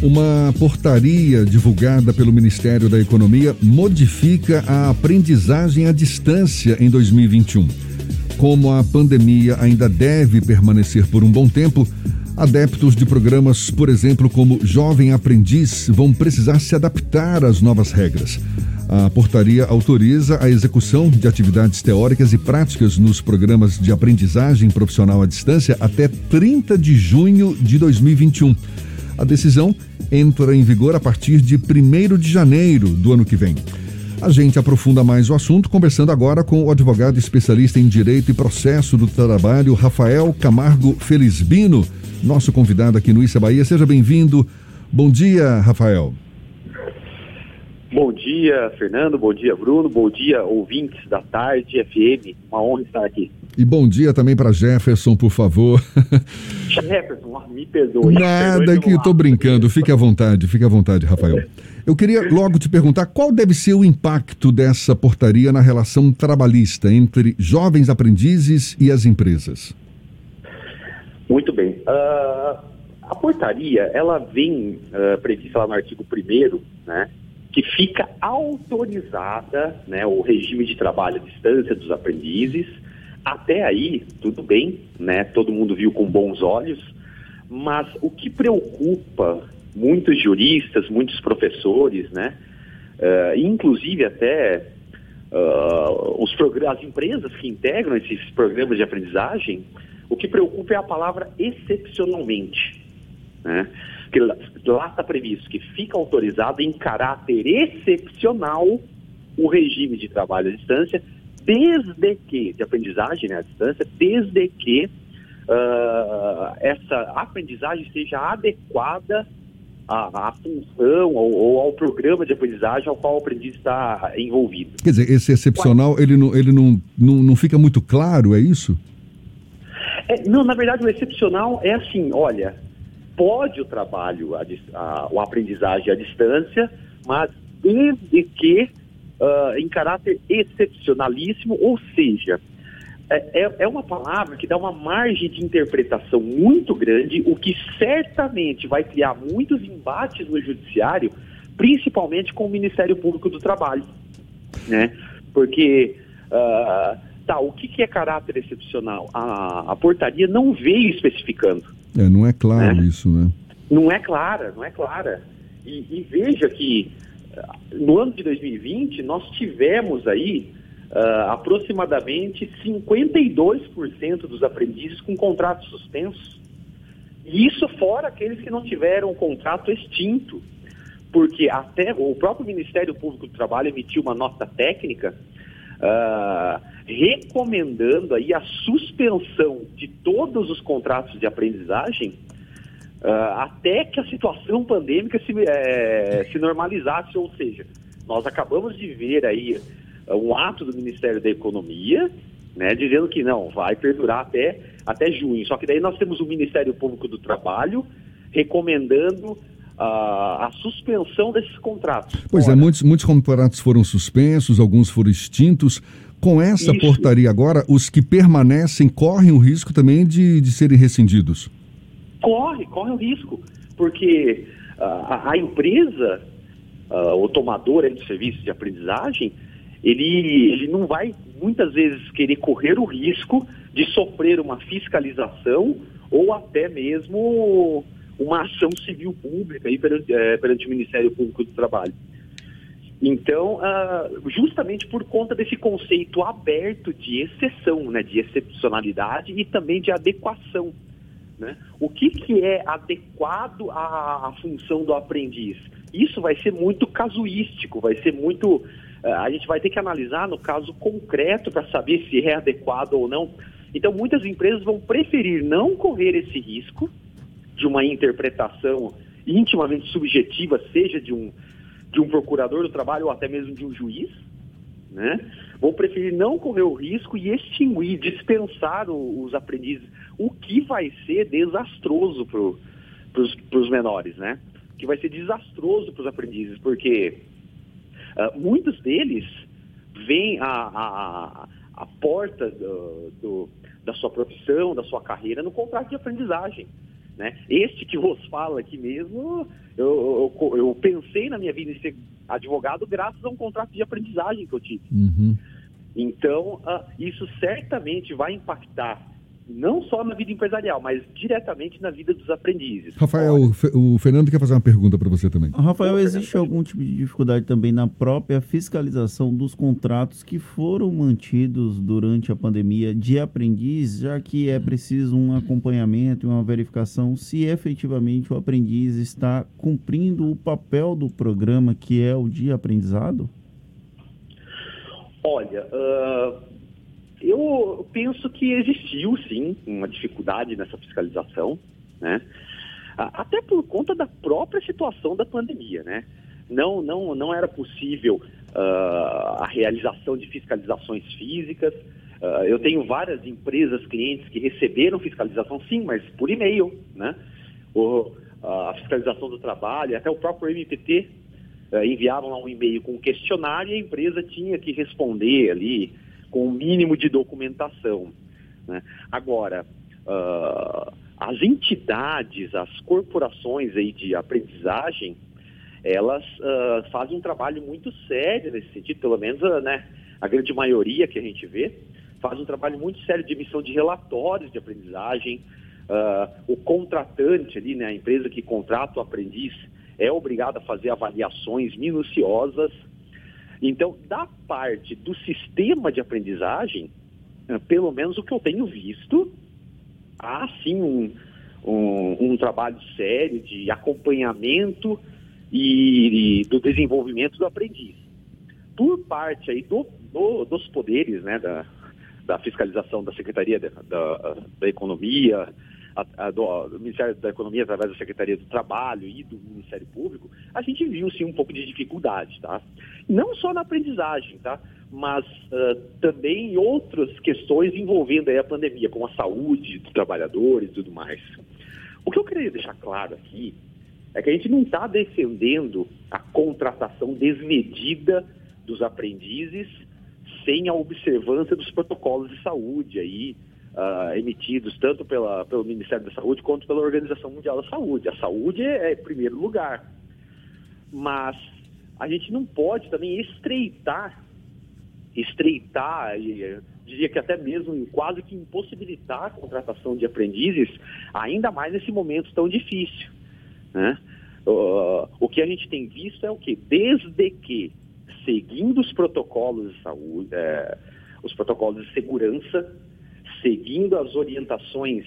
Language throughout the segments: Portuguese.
Uma portaria divulgada pelo Ministério da Economia modifica a aprendizagem à distância em 2021. Como a pandemia ainda deve permanecer por um bom tempo, adeptos de programas, por exemplo, como Jovem Aprendiz, vão precisar se adaptar às novas regras. A portaria autoriza a execução de atividades teóricas e práticas nos programas de aprendizagem profissional à distância até 30 de junho de 2021. A decisão entra em vigor a partir de 1 de janeiro do ano que vem. A gente aprofunda mais o assunto conversando agora com o advogado especialista em Direito e Processo do Trabalho, Rafael Camargo Felizbino, nosso convidado aqui no Issa Bahia. Seja bem-vindo. Bom dia, Rafael. Bom dia, Fernando. Bom dia, Bruno. Bom dia, ouvintes da Tarde FM. Uma honra estar aqui. E bom dia também para Jefferson, por favor. Jefferson, me perdoe. Nada perdoe que estou brincando. Fique à vontade, fique à vontade, Rafael. Eu queria logo te perguntar qual deve ser o impacto dessa portaria na relação trabalhista entre jovens aprendizes e as empresas. Muito bem. Uh, a portaria, ela vem uh, prevista lá no artigo 1 né? Que fica autorizada né, o regime de trabalho à distância dos aprendizes. Até aí, tudo bem, né, todo mundo viu com bons olhos, mas o que preocupa muitos juristas, muitos professores, né, uh, inclusive até uh, os as empresas que integram esses programas de aprendizagem, o que preocupa é a palavra excepcionalmente. Né? Que lá está previsto que fica autorizado em caráter excepcional o regime de trabalho à distância, desde que, de aprendizagem né, à distância, desde que uh, essa aprendizagem seja adequada à, à função ou, ou, ao programa de aprendizagem ao qual o aprendiz está envolvido. Quer dizer, esse excepcional, ele, não, ele não, não, não fica muito claro, é isso? É, não, na verdade, o excepcional é assim, olha, pode o trabalho, a, a, a aprendizagem à distância, mas desde que uh, em caráter excepcionalíssimo, ou seja, é, é, é uma palavra que dá uma margem de interpretação muito grande, o que certamente vai criar muitos embates no judiciário, principalmente com o Ministério Público do Trabalho, né? Porque uh, tá, o que, que é caráter excepcional? A, a portaria não veio especificando. É, não é claro né? isso, né? Não é clara, não é clara. E, e, veja que ah, no ano de 2020 nós tivemos aí uh, aproximadamente 52% dos aprendizes com contrato suspenso. E isso fora aqueles que não tiveram contrato extinto. Porque até o próprio Ministério Público do Trabalho emitiu uma nota técnica uh, recomendando aí a suspensão de todos os contratos de aprendizagem uh, até que a situação pandêmica se, é, se normalizasse, ou seja, nós acabamos de ver aí um ato do Ministério da Economia, né, dizendo que não, vai perdurar até, até junho. Só que daí nós temos o Ministério Público do Trabalho recomendando a, a, suspensão desses contratos. Pois é, Ora, é, muitos, muitos contratos foram suspensos, alguns foram extintos. Com essa isso. portaria agora, os que permanecem correm o risco também de, de serem rescindidos? Corre, corre o risco, porque uh, a, a, empresa, uh, o tomador de serviços de aprendizagem, ele, ele não vai muitas vezes querer correr o risco de sofrer uma fiscalização ou até mesmo uma ação civil pública aí perante, é, perante o Ministério Público do Trabalho. Então, uh, justamente por conta desse conceito aberto de exceção, né, de excepcionalidade e também de adequação. Né? O que, que é adequado à, à função do aprendiz? Isso vai ser muito casuístico, vai ser muito. Uh, a gente vai ter que analisar no caso concreto para saber se é adequado ou não. Então, muitas empresas vão preferir não correr esse risco de uma interpretação intimamente subjetiva, seja de um, de um procurador do trabalho ou até mesmo de um juiz, né? Vão preferir não correr o risco e extinguir, dispensar o, os aprendizes, o que vai ser desastroso para os menores, né? Que vai ser desastroso para os aprendizes, porque uh, muitos deles vêm à, a a porta do, do, da sua profissão, da sua carreira no contrato de aprendizagem. Né? Este que vos fala aqui mesmo, eu, eu, eu, pensei na minha vida em ser advogado graças a um contrato de aprendizagem que eu tive. Uhum. Então, uh, isso certamente vai impactar não só na vida empresarial, mas diretamente na vida dos aprendizes. Rafael, o Fernando quer fazer uma pergunta para você também. Rafael, existe algum tipo de dificuldade também na própria fiscalização dos contratos que foram mantidos durante a pandemia de aprendiz, já que é preciso um acompanhamento e uma verificação se efetivamente o aprendiz está cumprindo o papel do programa que é o de aprendizado? Olha, uh, eu penso que existiu, sim, uma dificuldade nessa fiscalização, né? Até por conta da própria situação da pandemia, né? Não, não, não era possível uh, a realização de fiscalizações físicas. Uh, eu tenho várias empresas, clientes que receberam fiscalização, sim, mas por e-mail, né? O, a fiscalização do trabalho, até o próprio MPT uh, enviavam lá um e-mail com um questionário e a empresa tinha que responder ali com o mínimo de documentação. Né? Agora, uh, as entidades, as corporações aí de aprendizagem, elas uh, fazem um trabalho muito sério nesse sentido, pelo menos uh, né, a grande maioria que a gente vê, faz um trabalho muito sério de emissão de relatórios de aprendizagem. o contratante ali, né, a empresa que contrata o aprendiz, é obrigada a fazer avaliações minuciosas então, da parte do sistema de aprendizagem, eh, pelo menos o que eu tenho visto, há sim um, um, um trabalho sério de acompanhamento e, e, do desenvolvimento do aprendiz. Por parte aí do, do, dos poderes, né, da, da fiscalização da Secretaria da, da, da Economia, a, a, do, do, Ministério da Economia através da Secretaria do Trabalho e do Ministério Público, a gente viu sim um pouco de dificuldade, tá? Não só na aprendizagem, tá? Mas uh, também em outras questões envolvendo a pandemia, como a saúde dos trabalhadores e tudo mais. O que eu queria deixar claro aqui é que a gente não está defendendo a contratação desmedida dos aprendizes sem a observância dos protocolos de saúde aí, uh, emitidos tanto pela, pelo Ministério da Saúde quanto pela Organização Mundial da Saúde. A saúde é, é primeiro lugar. Mas a gente não pode também estreitar, estreitar, diria que até mesmo quase que impossibilitar a contratação de aprendizes, ainda mais nesse momento tão difícil. Né? Uh, o que a gente tem visto é o que? Desde que, seguindo os protocolos de saúde, é, os protocolos de segurança, seguindo as orientações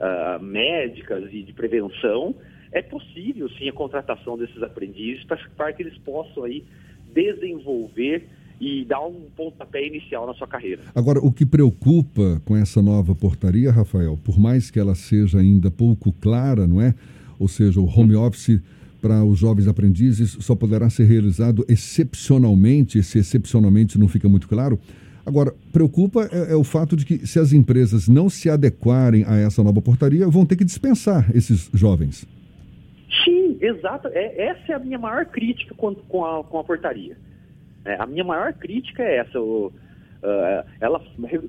uh, médicas e de prevenção, é possível sim a contratação desses aprendizes para, que eles possam aí desenvolver e dar um pontapé inicial na sua carreira. Agora, o que preocupa com essa nova portaria, Rafael, por mais que ela seja ainda pouco clara, não é? Ou seja, o home office para os jovens aprendizes só poderá ser realizado excepcionalmente, esse excepcionalmente não fica muito claro. Agora, preocupa é, é, o fato de que se as empresas não se adequarem a essa nova portaria, vão ter que dispensar esses jovens. Exato. É, essa é a minha maior crítica com, com, a, com a portaria. É, a minha maior crítica é essa. O, uh, ela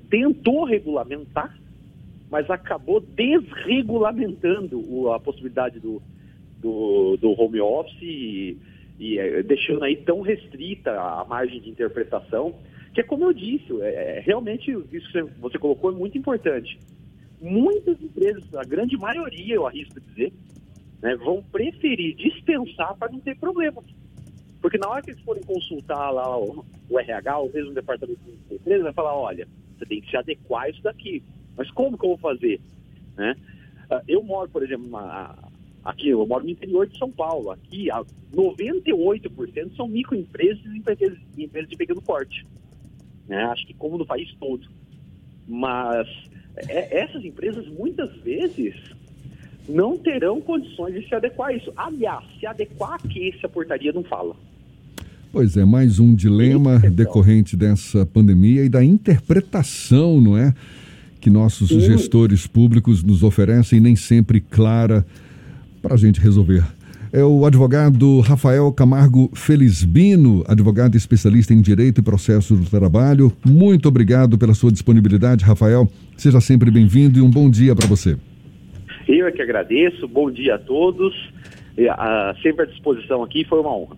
tentou regulamentar, mas acabou desregulamentando o, a possibilidade do, do, do home office e, e é, deixando aí tão restrita a margem de interpretação que é como eu disse, é, é, realmente isso que você colocou é muito importante. Muitas empresas, a grande maioria, eu arrisco dizer, né, vão preferir dispensar para não ter problema. Porque na hora que eles forem consultar lá o, o RH, ou mesmo o departamento de empresa, vai falar, olha, você tem que se adequar a isso daqui. Mas como que eu vou fazer? Né? Ah, eu moro, por exemplo, aqui, eu moro no interior de São Paulo. Aqui, 98% são microempresas e empresas, empresas de pequeno porte né? acho que como no país todo. Mas é, essas empresas muitas vezes não terão condições de se adequar a isso. Aliás, se adequar a que essa portaria não fala. Pois é, mais um dilema decorrente dessa pandemia e da interpretação, não é? Que nossos Sim. gestores públicos nos oferecem, nem sempre clara para a gente resolver é o advogado Rafael Camargo Felizbino, advogado especialista em Direito e Processo do Trabalho. Muito obrigado pela sua disponibilidade, Rafael. Seja sempre bem-vindo e um bom dia para você. Eu é que agradeço, bom dia a todos, sempre à disposição aqui, foi uma honra.